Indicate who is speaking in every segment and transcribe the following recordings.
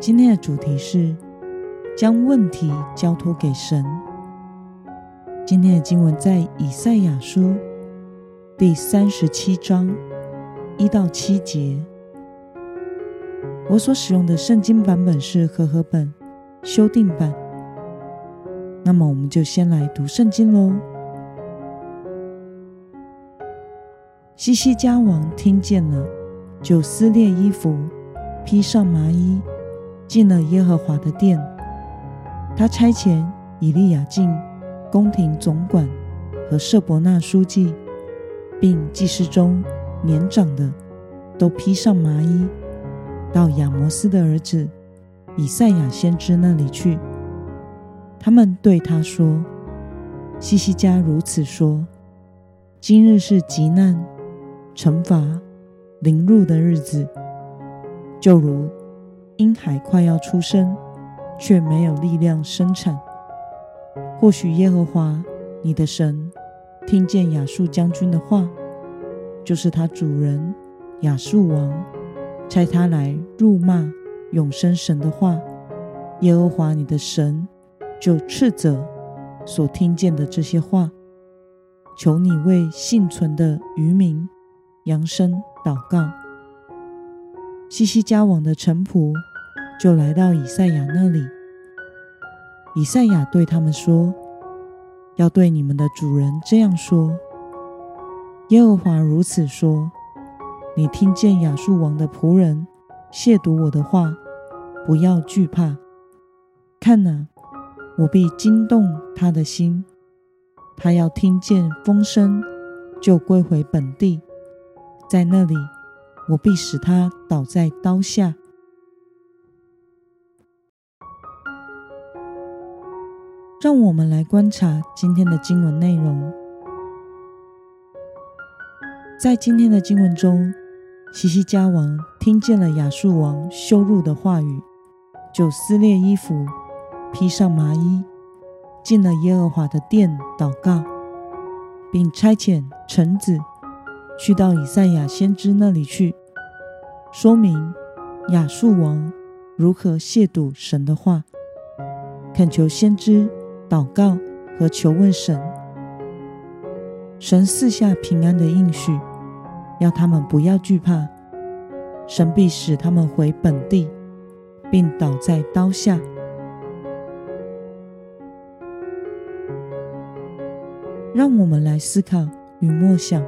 Speaker 1: 今天的主题是将问题交托给神。今天的经文在以赛亚书第三十七章一到七节。我所使用的圣经版本是和合本修订版。那么，我们就先来读圣经喽。西西家王听见了，就撕裂衣服，披上麻衣。进了耶和华的殿，他差遣以利亚敬宫廷总管和舍伯纳书记，并祭司中年长的，都披上麻衣，到亚摩斯的儿子以赛亚先知那里去。他们对他说：“西西家如此说：今日是极难、惩罚凌辱的日子，就如……”婴孩快要出生，却没有力量生产。或许耶和华你的神听见亚述将军的话，就是他主人亚述王差他来辱骂永生神的话，耶和华你的神就斥责所听见的这些话。求你为幸存的渔民扬声祷告。西西家王的臣仆。就来到以赛亚那里。以赛亚对他们说：“要对你们的主人这样说：耶和华如此说：你听见亚述王的仆人亵渎我的话，不要惧怕。看哪，我必惊动他的心，他要听见风声，就归回本地，在那里，我必使他倒在刀下。”让我们来观察今天的经文内容。在今天的经文中，西西家王听见了亚述王羞辱的话语，就撕裂衣服，披上麻衣，进了耶和华的殿祷告，并差遣臣子去到以赛亚先知那里去，说明亚述王如何亵渎神的话，恳求先知。祷告和求问神，神赐下平安的应许，要他们不要惧怕，神必使他们回本地，并倒在刀下。让我们来思考与默想：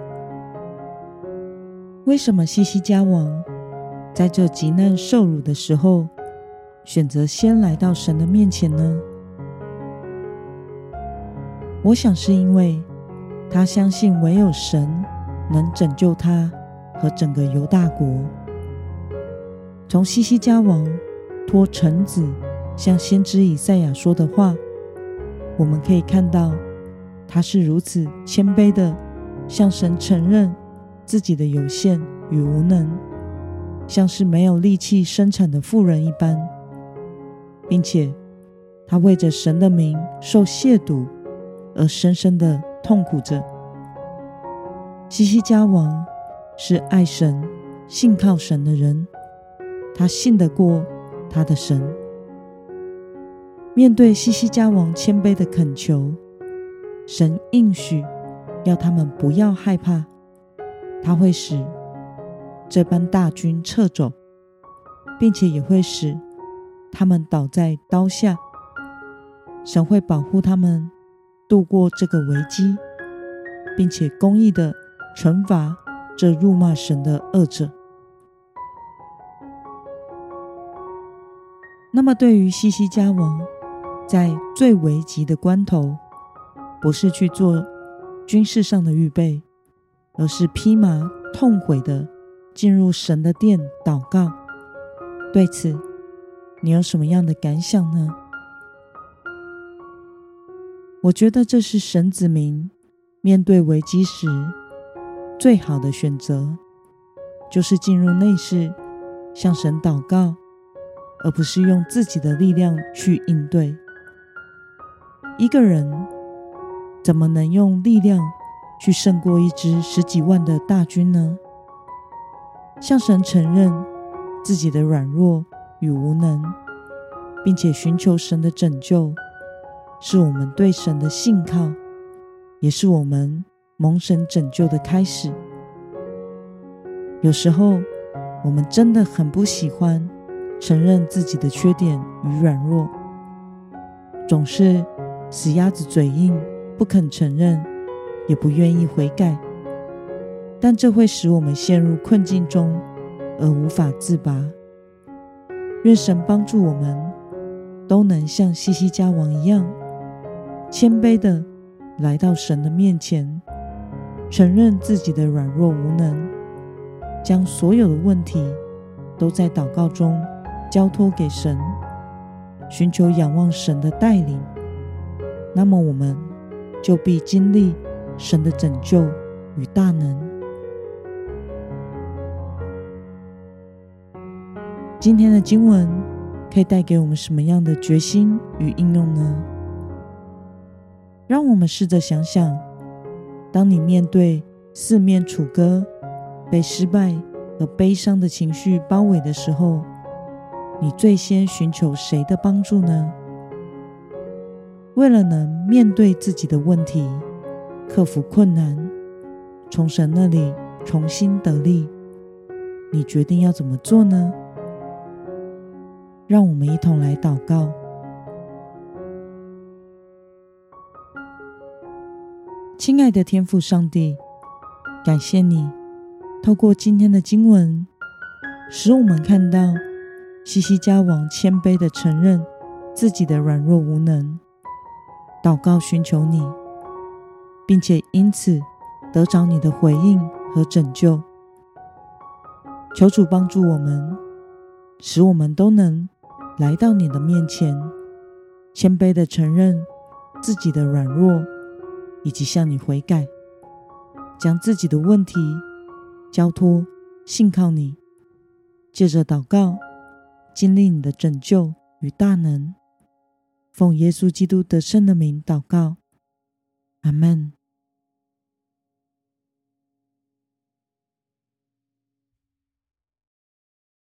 Speaker 1: 为什么西西家王在这极难受辱的时候，选择先来到神的面前呢？我想是因为他相信唯有神能拯救他和整个犹大国。从西西家王托臣子向先知以赛亚说的话，我们可以看到他是如此谦卑的向神承认自己的有限与无能，像是没有力气生产的妇人一般，并且他为着神的名受亵渎。而深深的痛苦着。西西家王是爱神、信靠神的人，他信得过他的神。面对西西家王谦卑的恳求，神应许要他们不要害怕，他会使这般大军撤走，并且也会使他们倒在刀下。神会保护他们。度过这个危机，并且公义的惩罚这辱骂神的恶者。那么，对于西西家王，在最危急的关头，不是去做军事上的预备，而是披麻痛悔的进入神的殿祷告。对此，你有什么样的感想呢？我觉得这是神子民面对危机时最好的选择，就是进入内室向神祷告，而不是用自己的力量去应对。一个人怎么能用力量去胜过一支十几万的大军呢？向神承认自己的软弱与无能，并且寻求神的拯救，是我们对神的信靠，也是我们蒙神拯救的开始。有时候，我们真的很不喜欢承认自己的缺点与软弱，总是死鸭子嘴硬，不肯承认，也不愿意悔改。但这会使我们陷入困境中，而无法自拔。愿神帮助我们，都能像西西家王一样，谦卑的来到神的面前，承认自己的软弱无能，将所有的问题都在祷告中交托给神，寻求仰望神的带领。那么，我们就必经历神的拯救与大能。今天的经文可以带给我们什么样的决心与应用呢？让我们试着想想，当你面对四面楚歌、被失败和悲伤的情绪包围的时候，你最先寻求谁的帮助呢？为了能面对自己的问题，克服困难，从神那里重新得力，你决定要怎么做呢？让我们一同来祷告，亲爱的天父上帝，感谢你透过今天的经文，使我们看到西西家王谦卑地承认自己的软弱无能，祷告寻求你，并且因此得着你的回应和拯救。求主帮助我们，使我们都能。来到你的面前，谦卑地承认自己的软弱，以及向你悔改，将自己的问题交托、信靠你，借着祷告经历你的拯救与大能。奉耶稣基督得胜的名祷告，阿门。